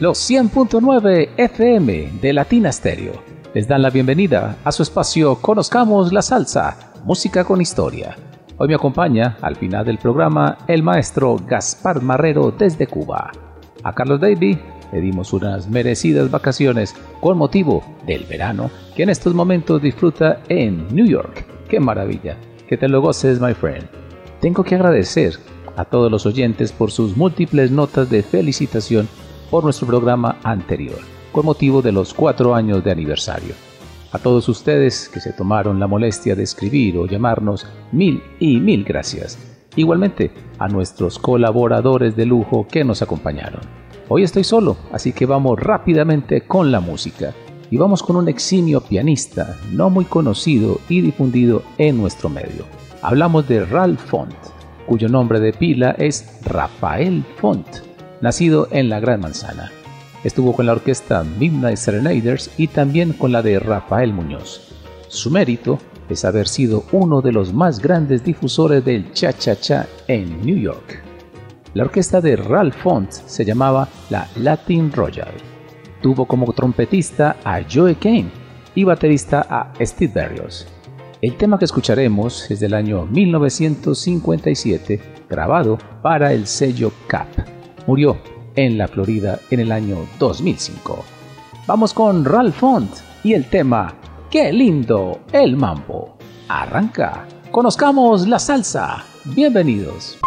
Los 100.9 FM de Latina Stereo les dan la bienvenida a su espacio Conozcamos la Salsa, música con historia. Hoy me acompaña al final del programa el maestro Gaspar Marrero desde Cuba. A Carlos Davy le dimos unas merecidas vacaciones con motivo del verano que en estos momentos disfruta en New York. ¡Qué maravilla! Que te lo goces, my friend. Tengo que agradecer a todos los oyentes por sus múltiples notas de felicitación por nuestro programa anterior, con motivo de los cuatro años de aniversario. A todos ustedes que se tomaron la molestia de escribir o llamarnos, mil y mil gracias. Igualmente a nuestros colaboradores de lujo que nos acompañaron. Hoy estoy solo, así que vamos rápidamente con la música. Y vamos con un eximio pianista no muy conocido y difundido en nuestro medio. Hablamos de Ralph Font, cuyo nombre de pila es Rafael Font, nacido en la Gran Manzana. Estuvo con la orquesta Midnight Serenaders y también con la de Rafael Muñoz. Su mérito es haber sido uno de los más grandes difusores del cha-cha-cha en New York. La orquesta de Ralph Font se llamaba la Latin Royal. Tuvo como trompetista a Joe Kane y baterista a Steve Berrios. El tema que escucharemos es del año 1957, grabado para el sello CAP. Murió en la Florida en el año 2005. Vamos con Ralph Font y el tema ¡Qué lindo el mambo! Arranca. Conozcamos la salsa. Bienvenidos.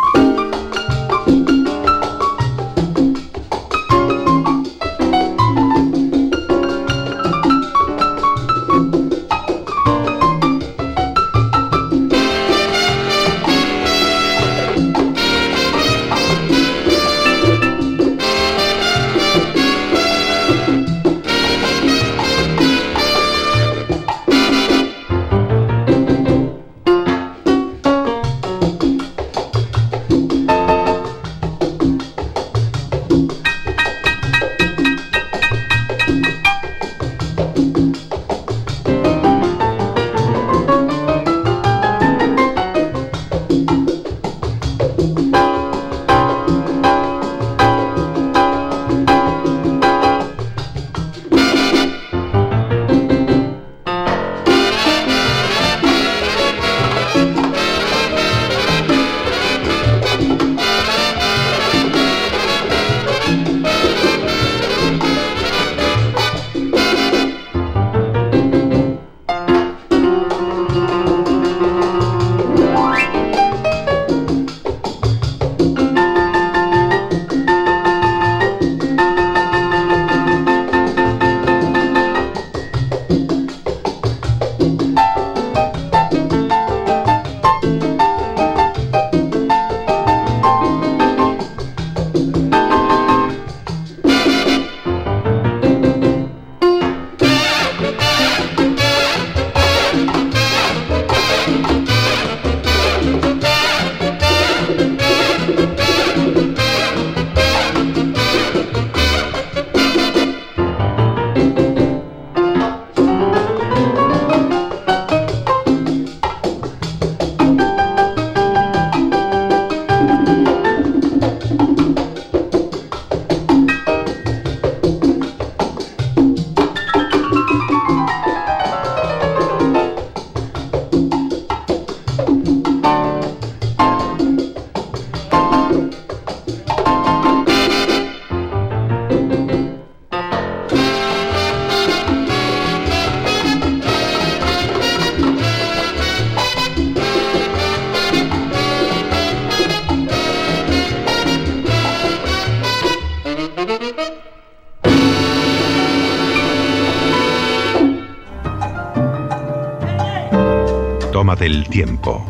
Tiempo.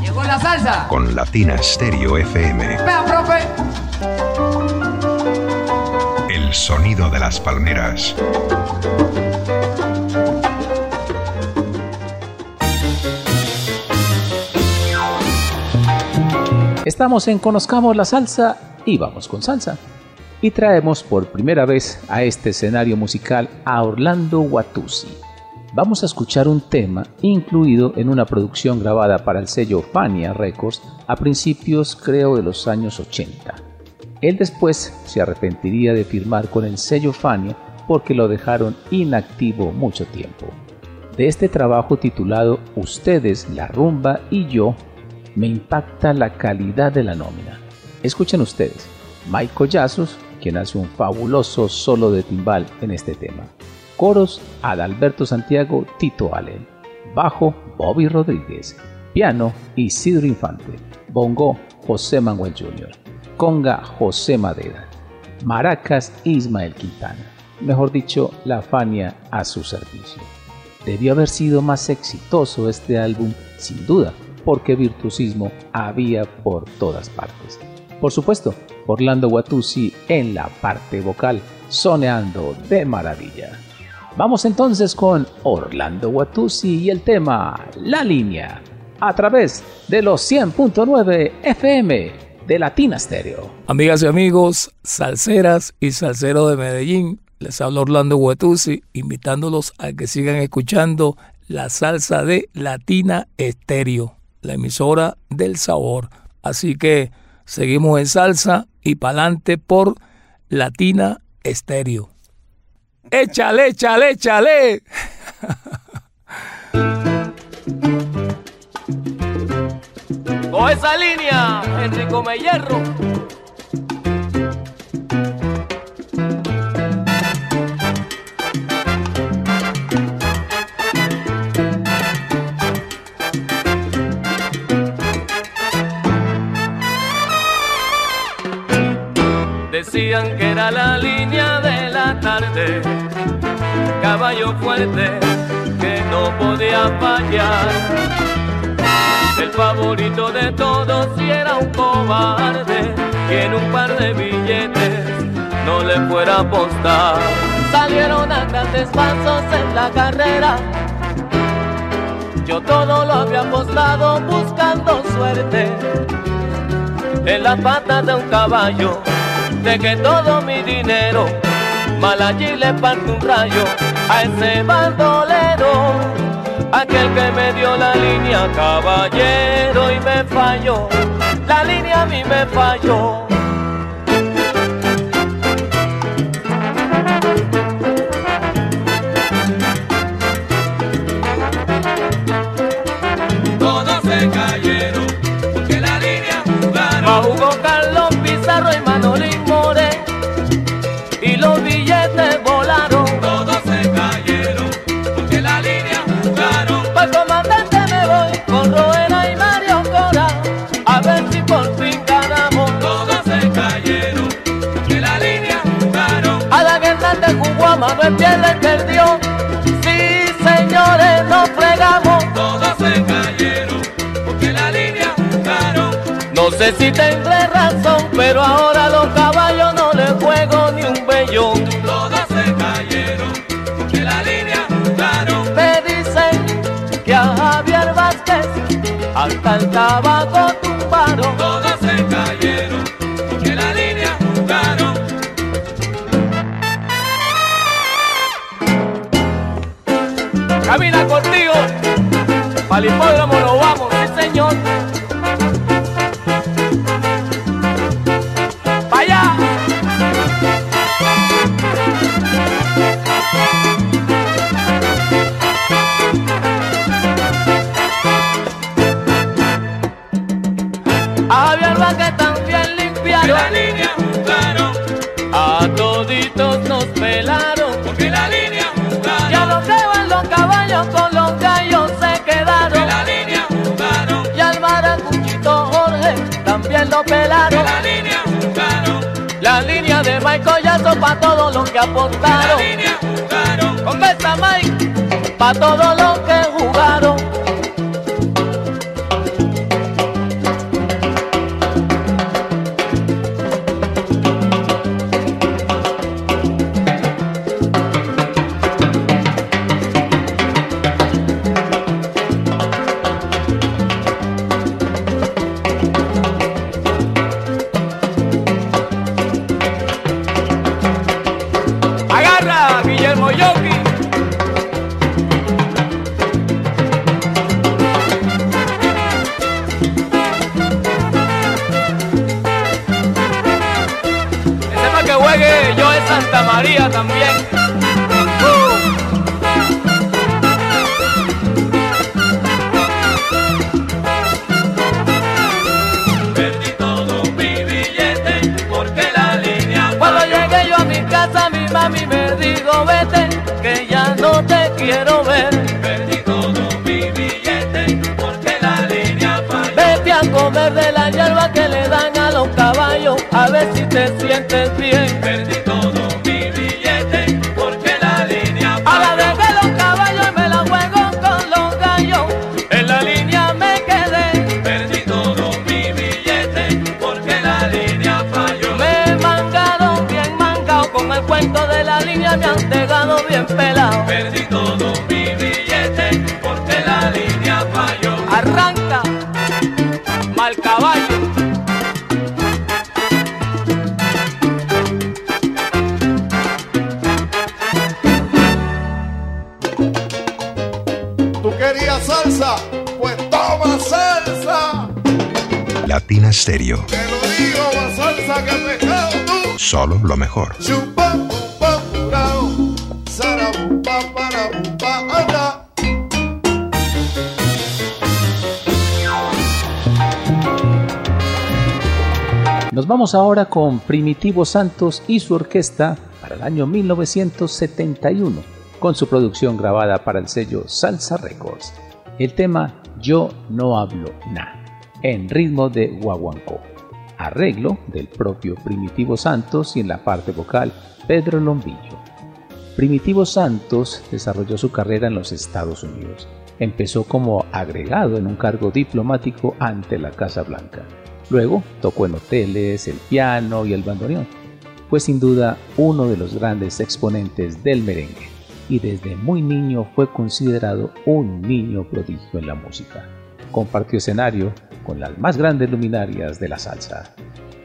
Llegó la salsa. Con Latina Stereo FM. Vea, profe. El sonido de las palmeras. Estamos en Conozcamos la Salsa y vamos con salsa. Y traemos por primera vez a este escenario musical a Orlando Watusi. Vamos a escuchar un tema incluido en una producción grabada para el sello Fania Records a principios creo de los años 80. Él después se arrepentiría de firmar con el sello Fania porque lo dejaron inactivo mucho tiempo. De este trabajo titulado Ustedes, la rumba y yo me impacta la calidad de la nómina. Escuchen ustedes, Mike Collazos, quien hace un fabuloso solo de timbal en este tema. Coros, Adalberto Santiago, Tito Allen. Bajo, Bobby Rodríguez. Piano, Isidro Infante. Bongo, José Manuel Jr. Conga, José Madera. Maracas, Ismael Quintana. Mejor dicho, la Fania a su servicio. Debió haber sido más exitoso este álbum, sin duda, porque virtuosismo había por todas partes. Por supuesto, Orlando Watusi en la parte vocal, soneando de maravilla. Vamos entonces con Orlando Watusi y el tema La Línea, a través de los 100.9 FM de Latina Stereo. Amigas y amigos, salseras y salseros de Medellín, les habla Orlando Watusi, invitándolos a que sigan escuchando la salsa de Latina Stereo la emisora del sabor. Así que seguimos en salsa y pa'lante por Latina Estéreo. Échale, échale, échale. Con esa línea, Enrico Mellерro. decían que era la línea caballo fuerte que no podía fallar. El favorito de todos y era un cobarde que en un par de billetes no le fuera a apostar. Salieron a grandes pasos en la carrera. Yo todo lo había apostado buscando suerte en la pata de un caballo de que todo mi dinero mal allí le parte un rayo a ese bandolero, aquel que me dio la línea caballero y me falló, la línea a mí me falló. Sé si tendré razón, pero ahora los caballos no les juego ni un bellón. Todos se cayeron porque la línea jugaron. Me dicen que a Javier Vázquez hasta el tabaco tumbaron. Todos se cayeron porque la línea jugaron. camina contigo. Para el hipódromo lo vamos, sí señor. Lo pelaron. la línea jugaron. La línea de Mike Collazo pa' todos los que aportaron. la línea jugaron. Con esta Mike pa' todos los que guitarra, a ver si te sientes bien. Perdí todo mi billete, porque la línea falló. A la vez de los caballos me la juego con los gallos, en la línea me quedé. Perdí todo mi billete, porque la línea falló. Me mangaron bien mangado con el cuento de la línea, me han pegado bien pelado. Perdí todo Latina Stereo. Te lo digo, más salsa que pescado tú. Solo lo mejor. Chupa, pupa, purao. Sarabupa, parabupa, anda. Nos vamos ahora con Primitivo Santos y su orquesta para el año 1971, con su producción grabada para el sello Salsa Records. El tema Yo no hablo na, en ritmo de guaguancó. Arreglo del propio Primitivo Santos y en la parte vocal Pedro Lombillo. Primitivo Santos desarrolló su carrera en los Estados Unidos. Empezó como agregado en un cargo diplomático ante la Casa Blanca. Luego tocó en hoteles, el piano y el bandoneón. Fue sin duda uno de los grandes exponentes del merengue y desde muy niño fue considerado un niño prodigio en la música. Compartió escenario con las más grandes luminarias de la salsa.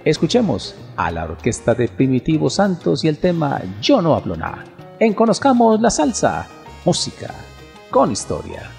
Escuchemos a la orquesta de Primitivo Santos y el tema Yo no hablo nada. En Conozcamos la Salsa, música con historia.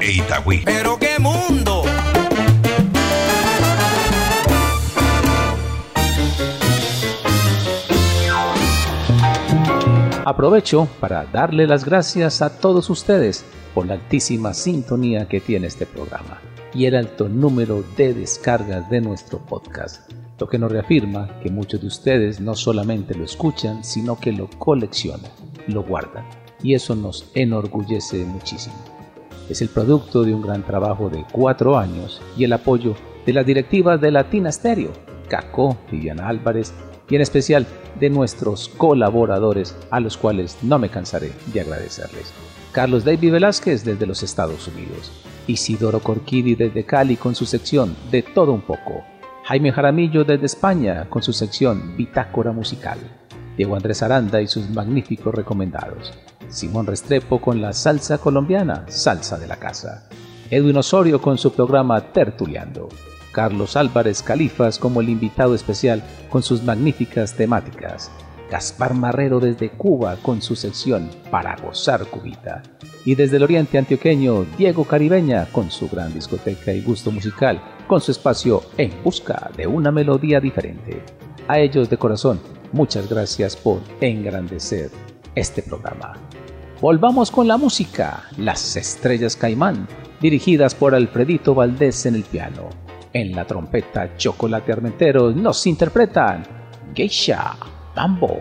E Itagüí. Pero qué mundo. Aprovecho para darle las gracias a todos ustedes por la altísima sintonía que tiene este programa y el alto número de descargas de nuestro podcast, lo que nos reafirma que muchos de ustedes no solamente lo escuchan, sino que lo coleccionan, lo guardan, y eso nos enorgullece muchísimo. Es el producto de un gran trabajo de cuatro años y el apoyo de las directivas de Latina Stereo, Caco, Viviana Álvarez y en especial de nuestros colaboradores a los cuales no me cansaré de agradecerles. Carlos David Velázquez desde los Estados Unidos, Isidoro Corquidi desde Cali con su sección De todo un poco, Jaime Jaramillo desde España con su sección Bitácora Musical, Diego Andrés Aranda y sus magníficos recomendados, Simón Restrepo con la salsa colombiana, Salsa de la Casa, Edwin Osorio con su programa Tertuleando, Carlos Álvarez Califas como el invitado especial con sus magníficas temáticas, Gaspar Marrero desde Cuba con su sección Para gozar cubita, y desde el oriente antioqueño Diego Caribeña con su gran discoteca y gusto musical, con su espacio En busca de una melodía diferente. A ellos de corazón, muchas gracias por engrandecer este programa. Volvamos con la música, Las Estrellas Caimán, dirigidas por Alfredito Valdés en el piano. En la trompeta Chocolate Armenteros nos interpretan Geisha Mambo.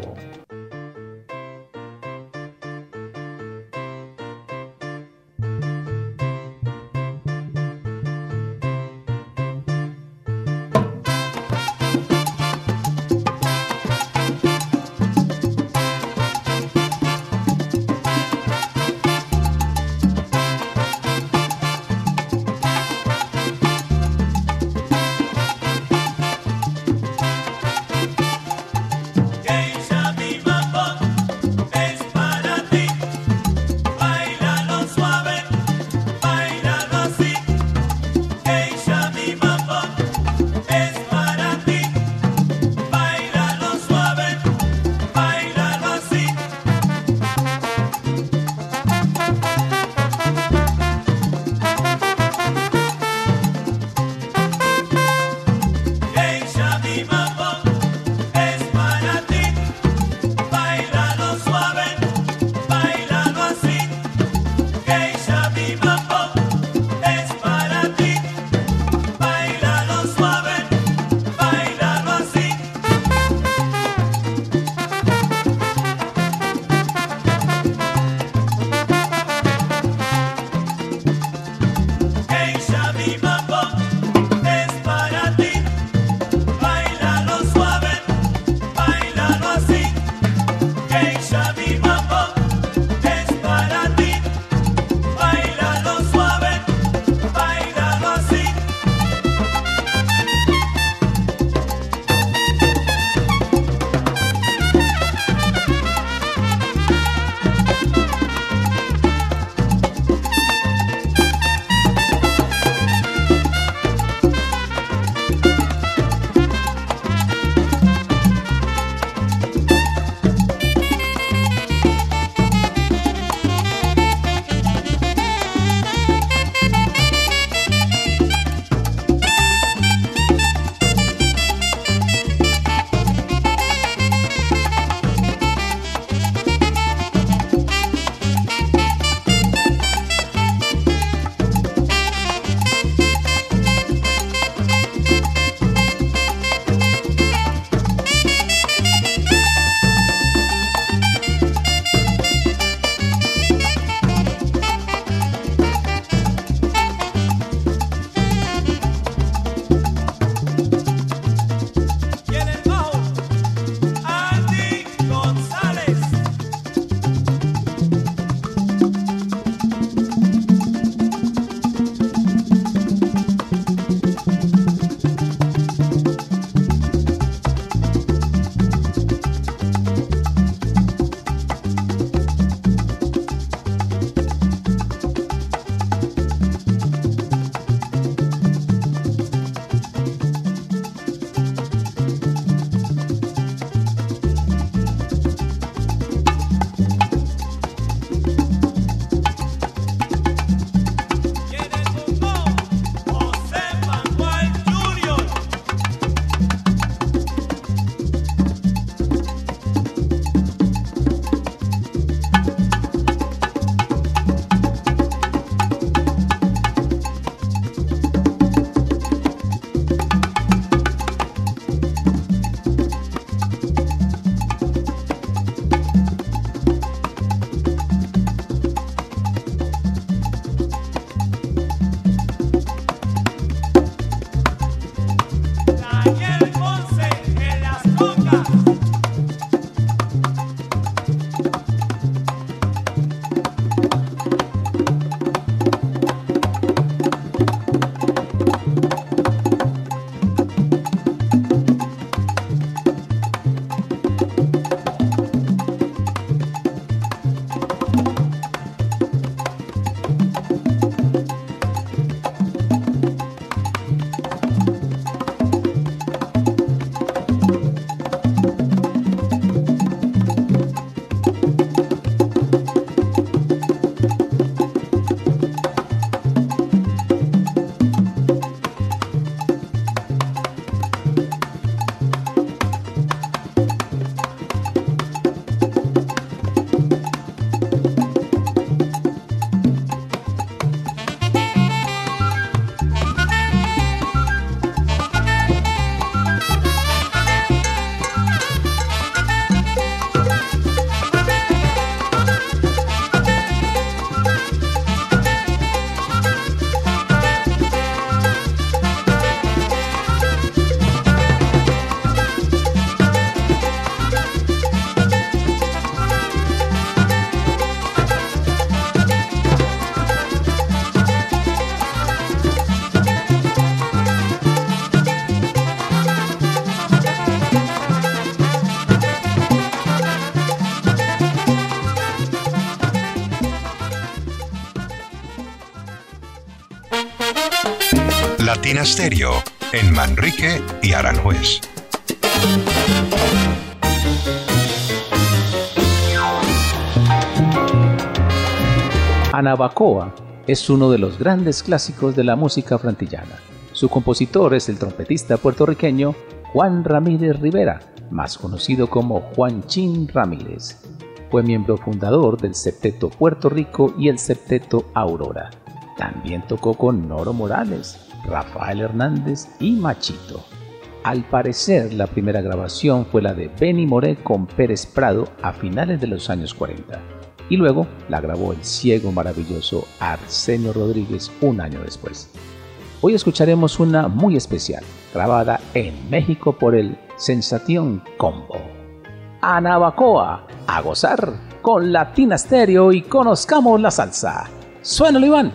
En Manrique y Aranjuez. Anabacoa es uno de los grandes clásicos de la música frantillana. Su compositor es el trompetista puertorriqueño Juan Ramírez Rivera, más conocido como Juan Chin Ramírez. Fue miembro fundador del Septeto Puerto Rico y el Septeto Aurora. También tocó con Noro Morales, Rafael Hernández y Machito. Al parecer, la primera grabación fue la de Benny Moré con Pérez Prado a finales de los años 40 y luego la grabó el ciego maravilloso Arsenio Rodríguez un año después. Hoy escucharemos una muy especial, grabada en México por el Sensation Combo. Anabacoa, a gozar con Latina Stereo y conozcamos la salsa. Suena Iván.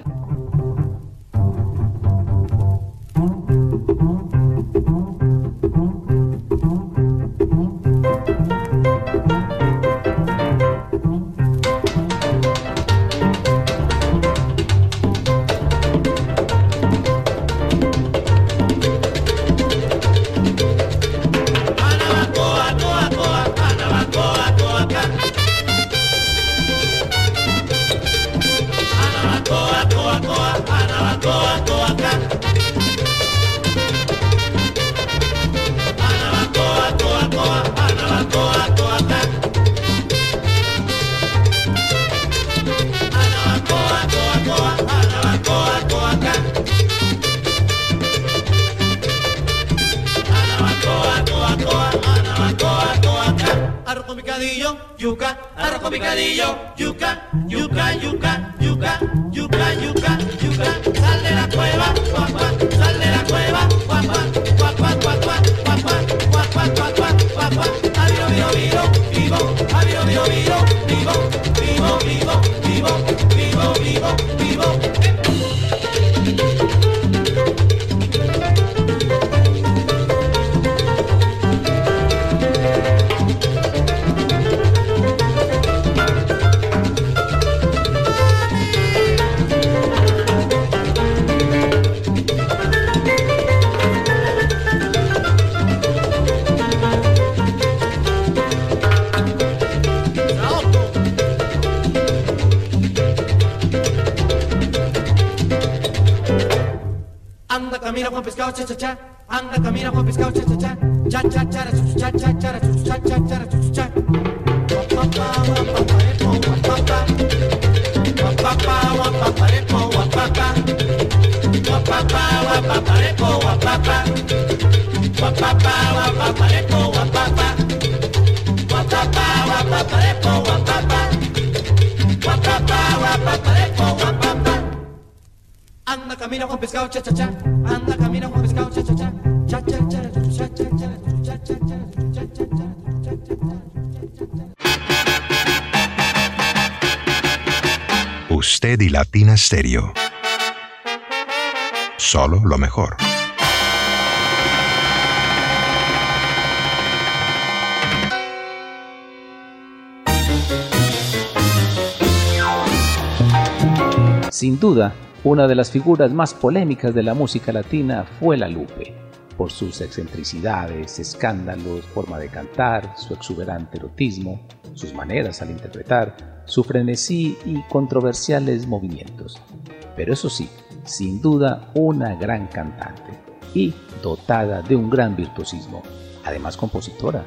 Latina. Solo lo mejor. Sin duda, una de las figuras más polémicas de la música latina fue la Lupe, por sus excentricidades, escándalos, forma de cantar, su exuberante erotismo, sus maneras al interpretar, su frenesí y controversiales movimientos. Pero eso sí, sin duda una gran cantante y dotada de un gran virtuosismo, además compositora.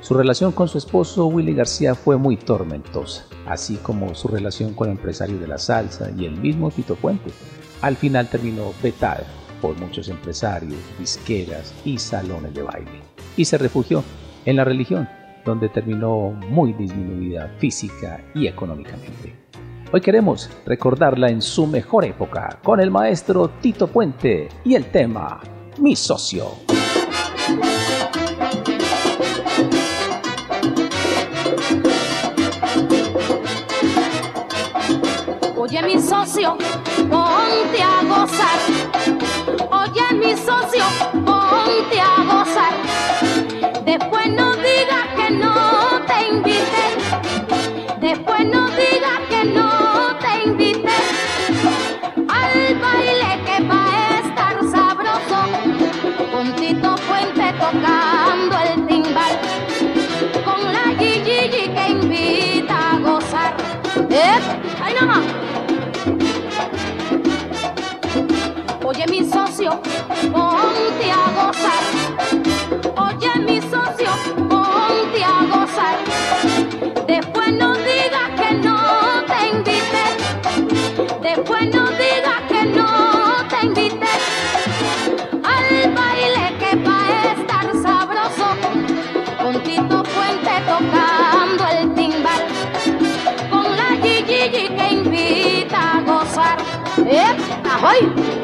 Su relación con su esposo Willy García fue muy tormentosa, así como su relación con el empresario de la salsa y el mismo Tito Puente. Al final terminó vetada por muchos empresarios, disqueras y salones de baile, y se refugió en la religión, donde terminó muy disminuida física y económicamente. Hoy queremos recordarla en su mejor época con el maestro Tito Puente y el tema Mi socio. Oye mi socio, ponte a gozar. Oye, mi socio, ponte a gozar. Después no digas que no te invité. Después no digas que no te invité. Al baile que va a estar sabroso. Con Tito Fuente tocando el timbal. Con la Gigi que invita a gozar. ¡Eh! ¡Ahoy!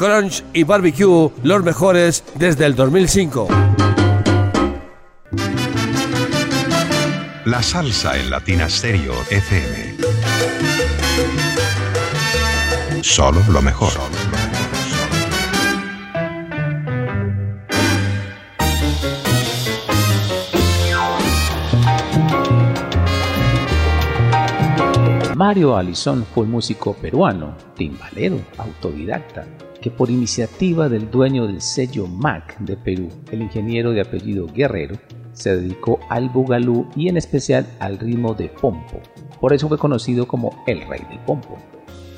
Crunch y Barbecue, los mejores desde el 2005. La salsa en Latina Stereo FM. Solo lo mejor. Mario Alizón fue un músico peruano, timbalero, autodidacta, que por iniciativa del dueño del sello MAC de Perú, el ingeniero de apellido Guerrero, se dedicó al bugalú y en especial al ritmo de pompo. Por eso fue conocido como el rey del pompo.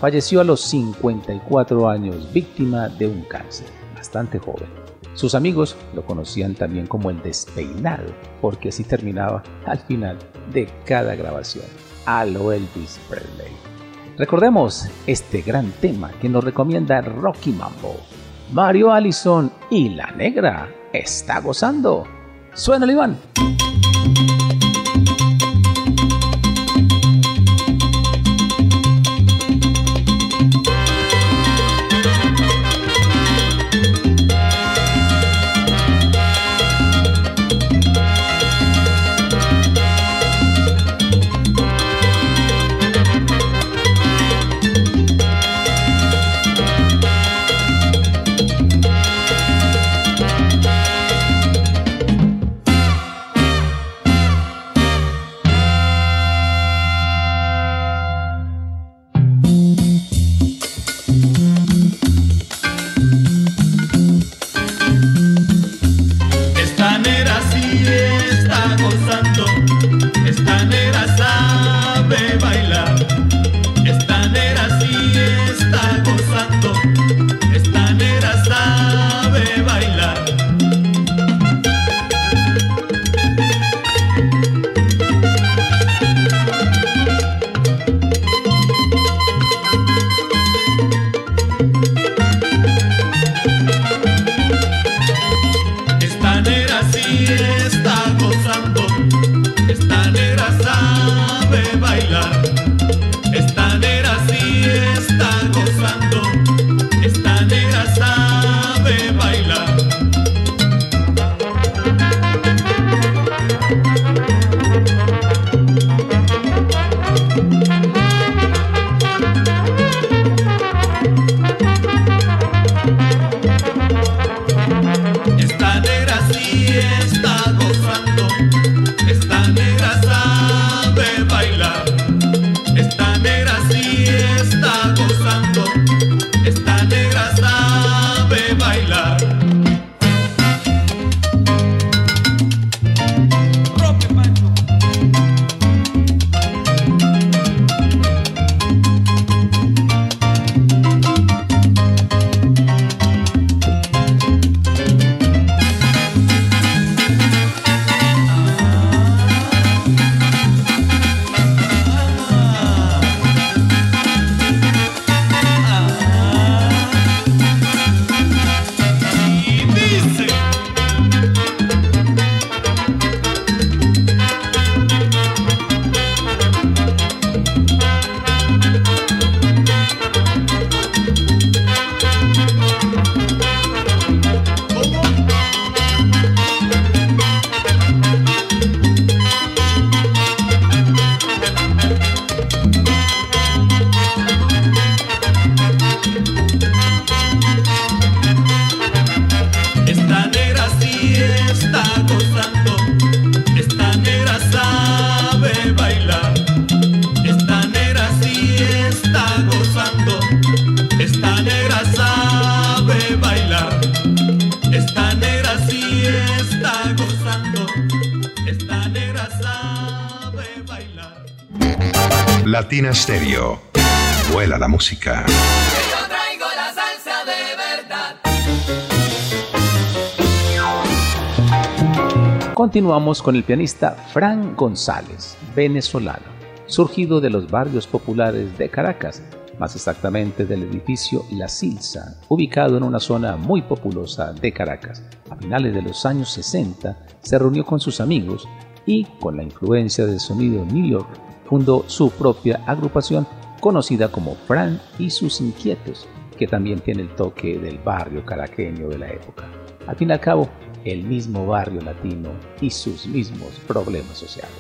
Falleció a los 54 años víctima de un cáncer, bastante joven. Sus amigos lo conocían también como el despeinado, porque así terminaba al final de cada grabación, a lo Elvis Presley. Recordemos este gran tema que nos recomienda Rocky Mambo. Mario Allison y la negra está gozando. Suena Iván. Latina Stereo. Vuela la música. Continuamos con el pianista Fran González, venezolano, surgido de los barrios populares de Caracas, más exactamente del edificio La Silsa, ubicado en una zona muy populosa de Caracas. A finales de los años 60 se reunió con sus amigos y, con la influencia del sonido New York, fundó su propia agrupación conocida como Fran y sus Inquietos, que también tiene el toque del barrio caraqueño de la época. Al fin y al cabo, el mismo barrio latino y sus mismos problemas sociales.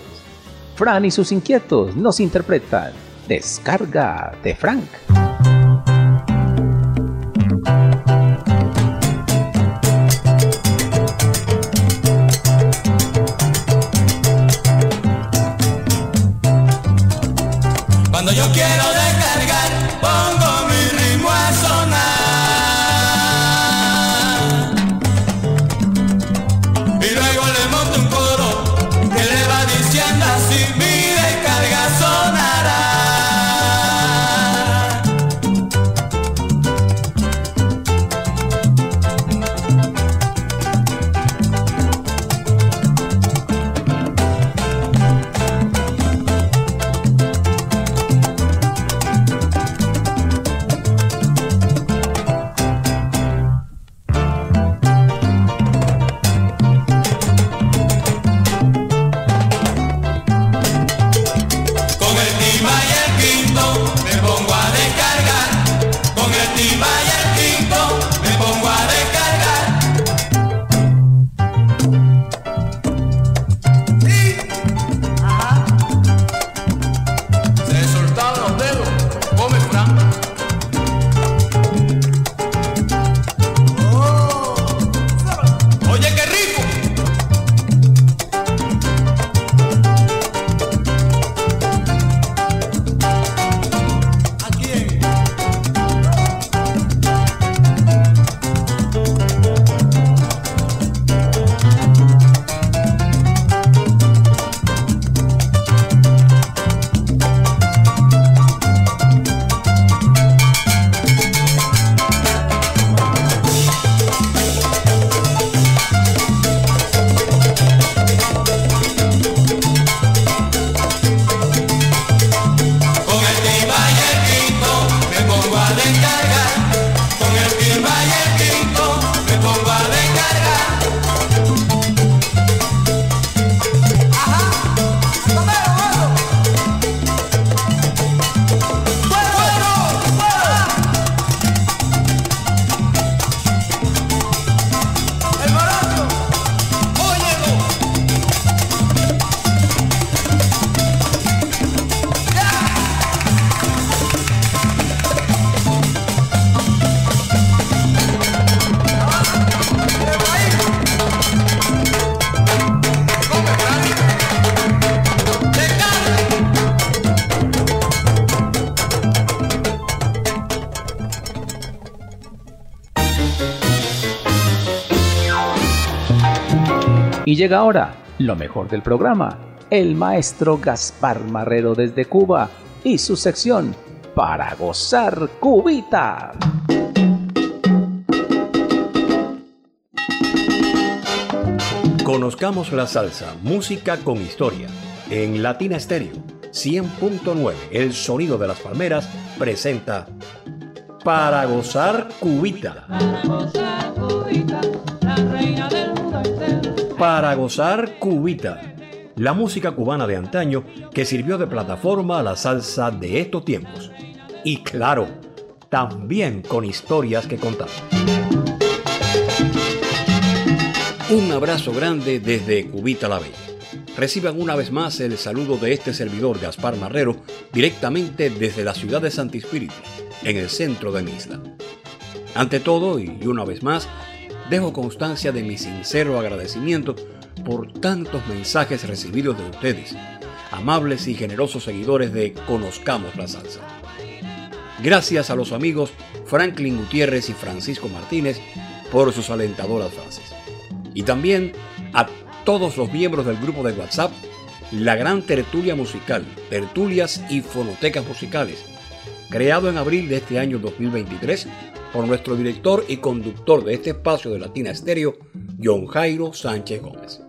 Fran y sus Inquietos nos interpretan Descarga de Frank. Llega ahora lo mejor del programa, el maestro Gaspar Marrero desde Cuba y su sección Para gozar cubita. Conozcamos la salsa, música con historia. En Latina Stereo 100.9, el sonido de las palmeras presenta Para gozar cubita. Para gozar cubita. La música cubana de antaño que sirvió de plataforma a la salsa de estos tiempos. Y claro, también con historias que contar. Un abrazo grande desde Cubita la Bella. Reciban una vez más el saludo de este servidor Gaspar Marrero directamente desde la ciudad de Santi Espíritu, en el centro de mi isla. Ante todo, y una vez más, dejo constancia de mi sincero agradecimiento por tantos mensajes recibidos de ustedes, amables y generosos seguidores de Conozcamos la Salsa. Gracias a los amigos Franklin Gutiérrez y Francisco Martínez por sus alentadoras frases. Y también a todos los miembros del grupo de WhatsApp la gran tertulia musical, tertulias y fonotecas musicales, creado en abril de este año 2023 por nuestro director y conductor de este espacio de Latina Estéreo, John Jairo Sánchez Gómez.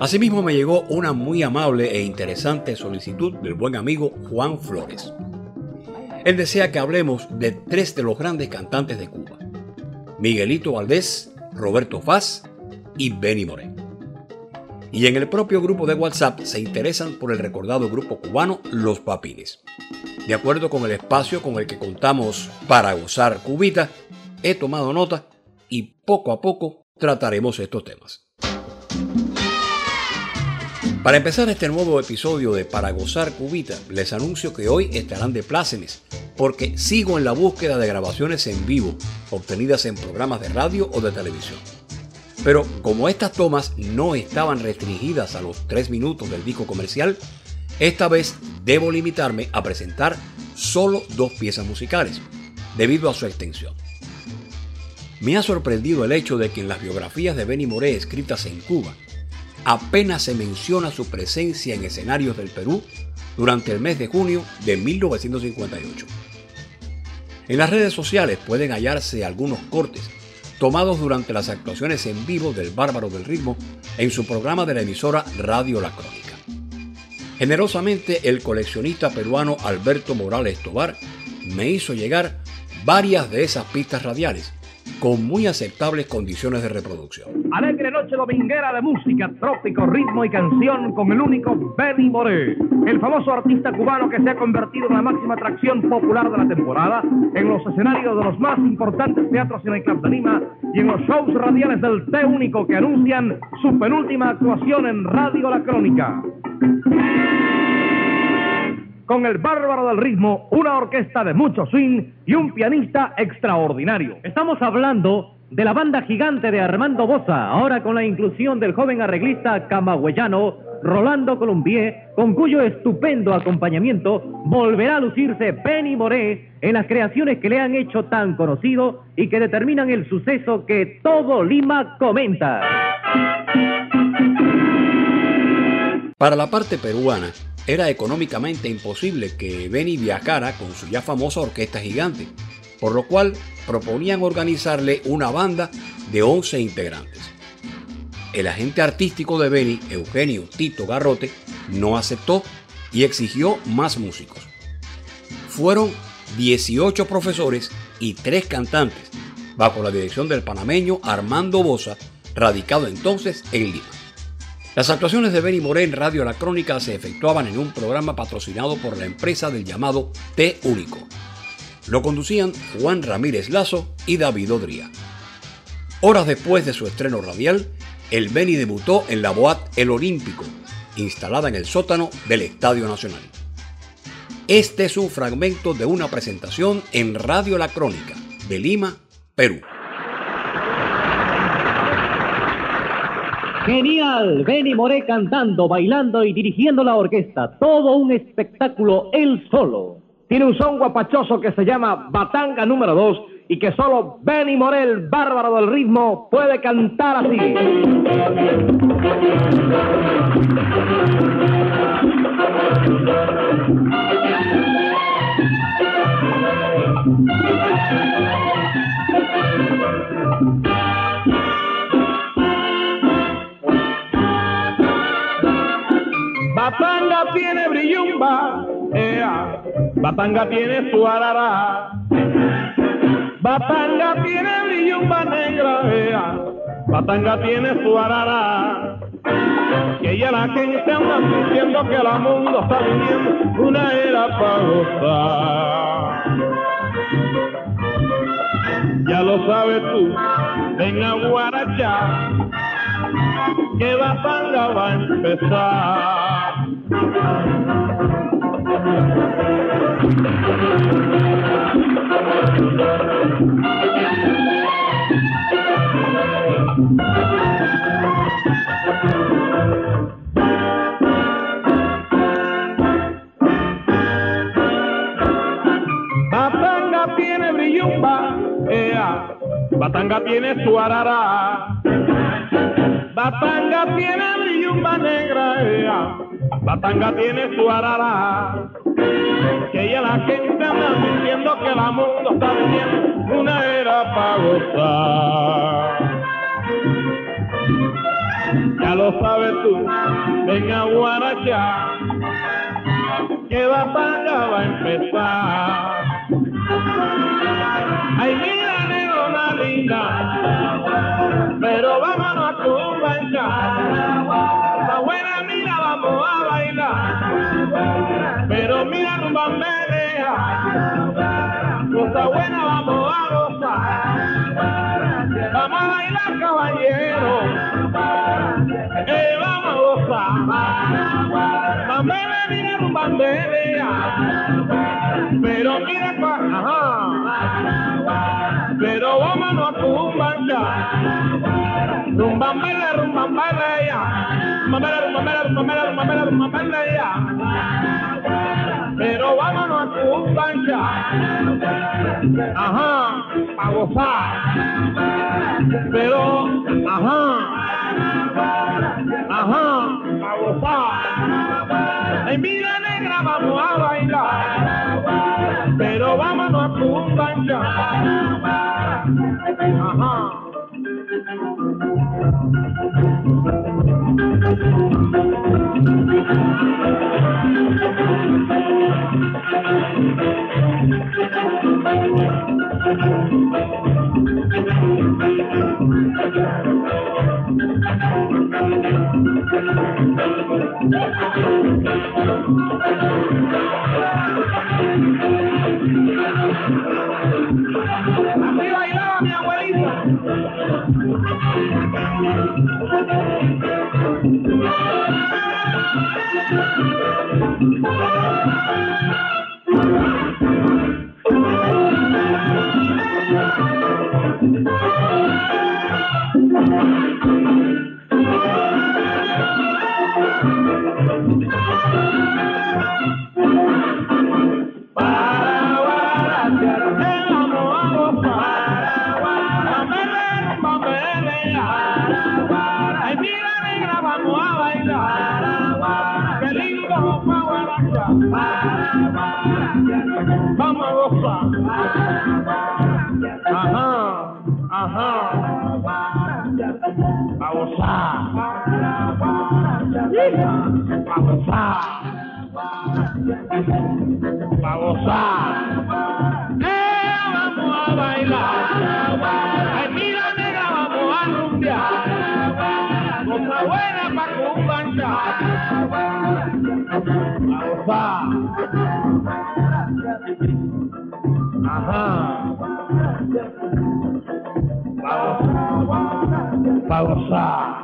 Asimismo me llegó una muy amable e interesante solicitud del buen amigo Juan Flores. Él desea que hablemos de tres de los grandes cantantes de Cuba, Miguelito Valdés, Roberto Faz y Benny Moré. Y en el propio grupo de WhatsApp se interesan por el recordado grupo cubano Los Papines. De acuerdo con el espacio con el que contamos para gozar cubita, he tomado nota y poco a poco trataremos estos temas. Para empezar este nuevo episodio de Para Gozar Cubita, les anuncio que hoy estarán de plácemes, porque sigo en la búsqueda de grabaciones en vivo, obtenidas en programas de radio o de televisión. Pero como estas tomas no estaban restringidas a los tres minutos del disco comercial, esta vez debo limitarme a presentar solo dos piezas musicales, debido a su extensión. Me ha sorprendido el hecho de que en las biografías de Benny Moré escritas en Cuba, apenas se menciona su presencia en escenarios del Perú durante el mes de junio de 1958. En las redes sociales pueden hallarse algunos cortes tomados durante las actuaciones en vivo del Bárbaro del Ritmo en su programa de la emisora Radio La Crónica. Generosamente el coleccionista peruano Alberto Morales Tobar me hizo llegar varias de esas pistas radiales con muy aceptables condiciones de reproducción. Alegre noche dominguera de música, trópico, ritmo y canción con el único Benny Moré, el famoso artista cubano que se ha convertido en la máxima atracción popular de la temporada en los escenarios de los más importantes teatros en el Club de Lima y en los shows radiales del T único que anuncian su penúltima actuación en Radio La Crónica con el bárbaro del ritmo, una orquesta de mucho swing y un pianista extraordinario. Estamos hablando de la banda gigante de Armando Bosa, ahora con la inclusión del joven arreglista camagüeyano Rolando Colombier, con cuyo estupendo acompañamiento volverá a lucirse Benny Moré en las creaciones que le han hecho tan conocido y que determinan el suceso que todo Lima comenta. Para la parte peruana, era económicamente imposible que Benny viajara con su ya famosa orquesta gigante, por lo cual proponían organizarle una banda de 11 integrantes. El agente artístico de Benny, Eugenio Tito Garrote, no aceptó y exigió más músicos. Fueron 18 profesores y 3 cantantes, bajo la dirección del panameño Armando Bosa, radicado entonces en Lima. Las actuaciones de Benny Moré en Radio La Crónica se efectuaban en un programa patrocinado por la empresa del llamado T Único. Lo conducían Juan Ramírez Lazo y David Odría. Horas después de su estreno radial, el Benny debutó en la Boat El Olímpico, instalada en el sótano del Estadio Nacional. Este es un fragmento de una presentación en Radio La Crónica de Lima, Perú. Genial, Benny Moré cantando, bailando y dirigiendo la orquesta. Todo un espectáculo él solo. Tiene un son guapachoso que se llama Batanga número 2 y que solo Benny Moré, el bárbaro del ritmo, puede cantar así. Brillumba, ea. Batanga tiene su arara. Batanga tiene brillumba negra, ea. Batanga tiene su arara. Que ya la gente anda diciendo que el mundo está viniendo una era para gozar. Ya lo sabes tú, ven a Guarachá, que Batanga va a empezar. Batanga tiene brillumba, ea. Batanga tiene su arara. Batanga tiene brillumba negra, ella. Batanga tiene su arara. Que ella la gente anda diciendo que el mundo está viviendo una era para gozar. Ya lo sabes tú, venga guaracha, que Batanga va a empezar. Ay, mira, negro, una linda, bamberea, cosa buena, vamos a gozar. Vamos a bailar, caballero, eh, vamos a gozar. Mira, tu bamberea, pero mira, ajá. Pero vámonos a Cumbancha. Rumbambele, rumbambele ya. Rumbambele, rumbambele, rumbambele, rumbambele, rumbambele Ajá, a gozar. Pero, ajá. Ajá, a gozar. En vida negra vamos a bailar. Pero vámonos a Cumbancha. Ajá. Así bailaba mi abuelita. Gozar. A gozar. Eh, vamos a bailar. Ay, mira, negra, vamos a rumbear. Cosa buena pa' cumbanchar. A gozar. Ajá. Pa' gozar.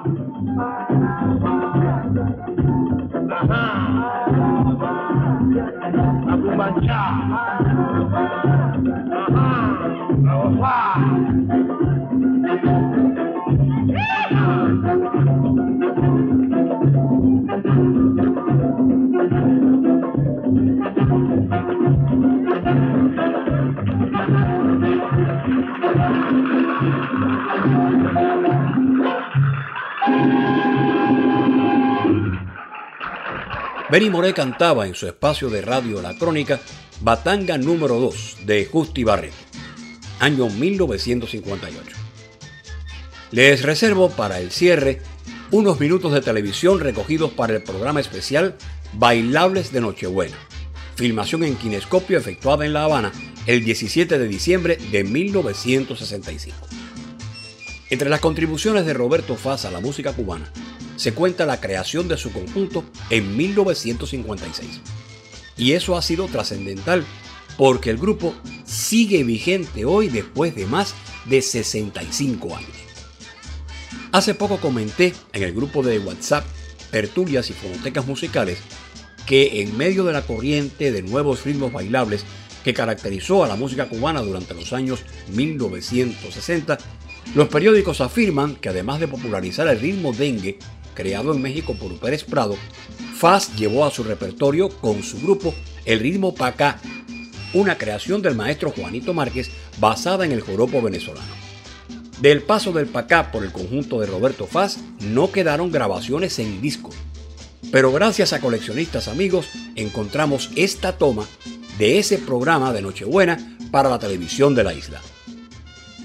Benny Moré cantaba en su espacio de radio La Crónica Batanga número 2 de Justi Barreto, año 1958. Les reservo para el cierre unos minutos de televisión recogidos para el programa especial Bailables de Nochebuena, filmación en kinescopio efectuada en La Habana el 17 de diciembre de 1965. Entre las contribuciones de Roberto Faz a la música cubana se cuenta la creación de su conjunto en 1956. Y eso ha sido trascendental porque el grupo sigue vigente hoy después de más de 65 años. Hace poco comenté en el grupo de WhatsApp Tertulias y Fonotecas Musicales que en medio de la corriente de nuevos ritmos bailables que caracterizó a la música cubana durante los años 1960, los periódicos afirman que además de popularizar el ritmo dengue, creado en México por Pérez Prado, Faz llevó a su repertorio con su grupo el ritmo Pacá, una creación del maestro Juanito Márquez basada en el joropo venezolano. Del paso del Pacá por el conjunto de Roberto Faz no quedaron grabaciones en disco. Pero gracias a coleccionistas amigos encontramos esta toma de ese programa de Nochebuena para la televisión de la isla.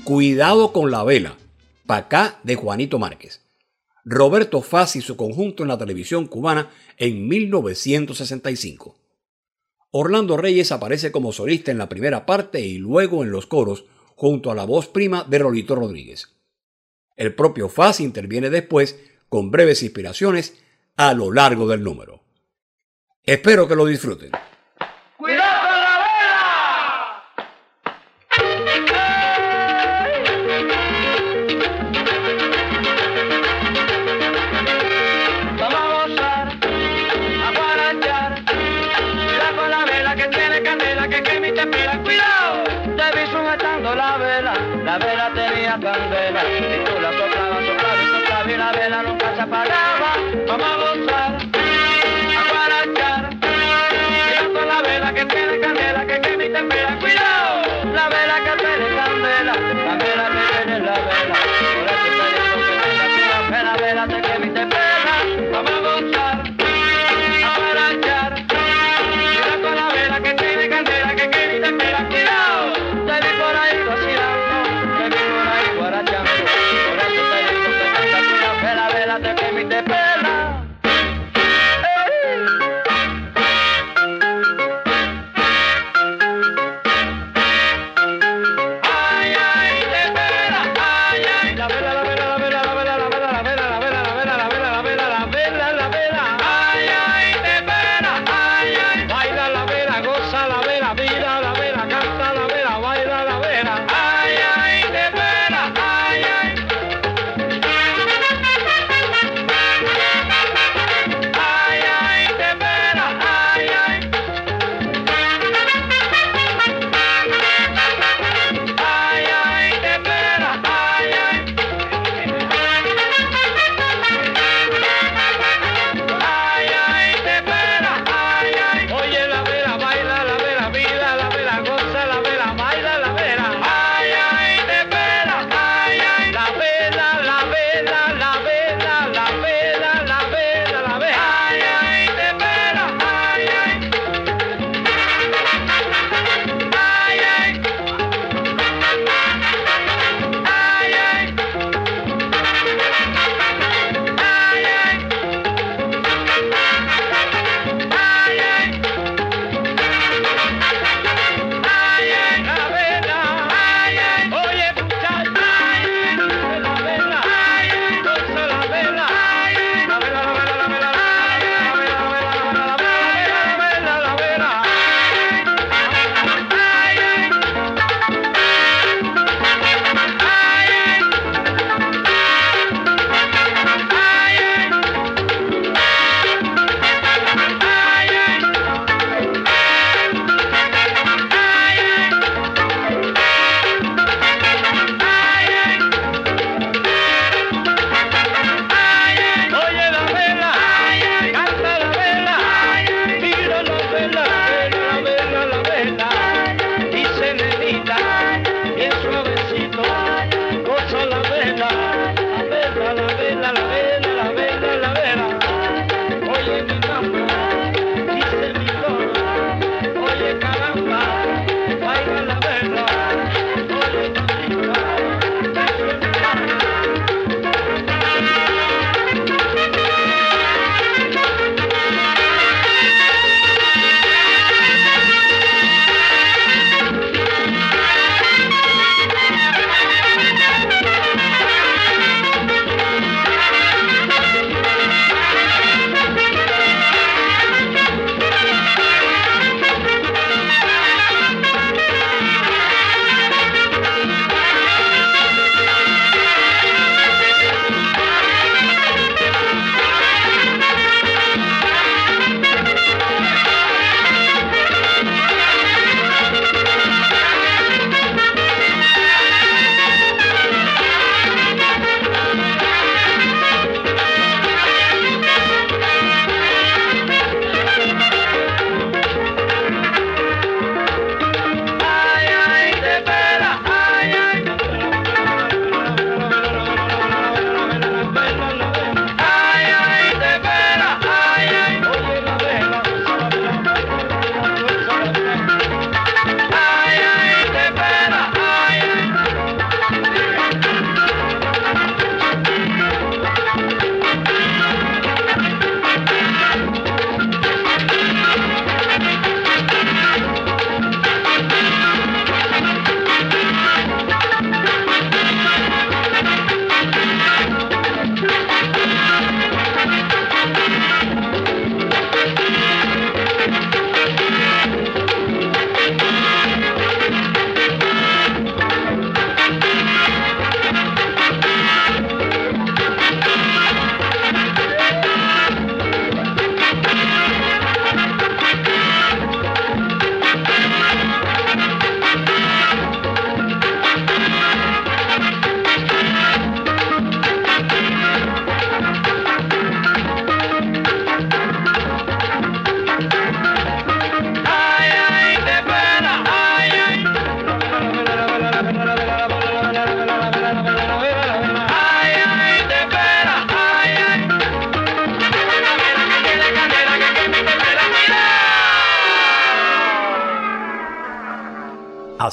Cuidado con la vela, Pacá de Juanito Márquez. Roberto Faz y su conjunto en la televisión cubana en 1965. Orlando Reyes aparece como solista en la primera parte y luego en los coros junto a la voz prima de Rolito Rodríguez. El propio Faz interviene después con breves inspiraciones a lo largo del número. Espero que lo disfruten. Vamos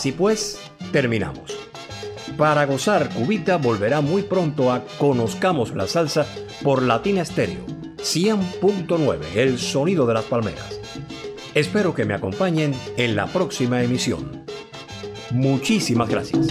Así pues, terminamos. Para gozar, Cubita volverá muy pronto a Conozcamos la Salsa por Latina Stereo 100.9, el sonido de las palmeras. Espero que me acompañen en la próxima emisión. Muchísimas gracias.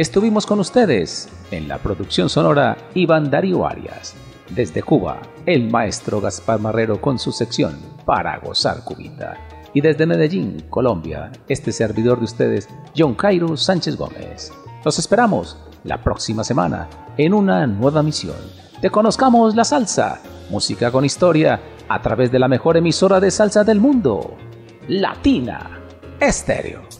Estuvimos con ustedes en la producción sonora Iván Darío Arias. Desde Cuba, el maestro Gaspar Marrero con su sección Para Gozar Cubita. Y desde Medellín, Colombia, este servidor de ustedes, John Cairo Sánchez Gómez. Los esperamos la próxima semana en una nueva misión. Te conozcamos la salsa, música con historia, a través de la mejor emisora de salsa del mundo, Latina Estéreo.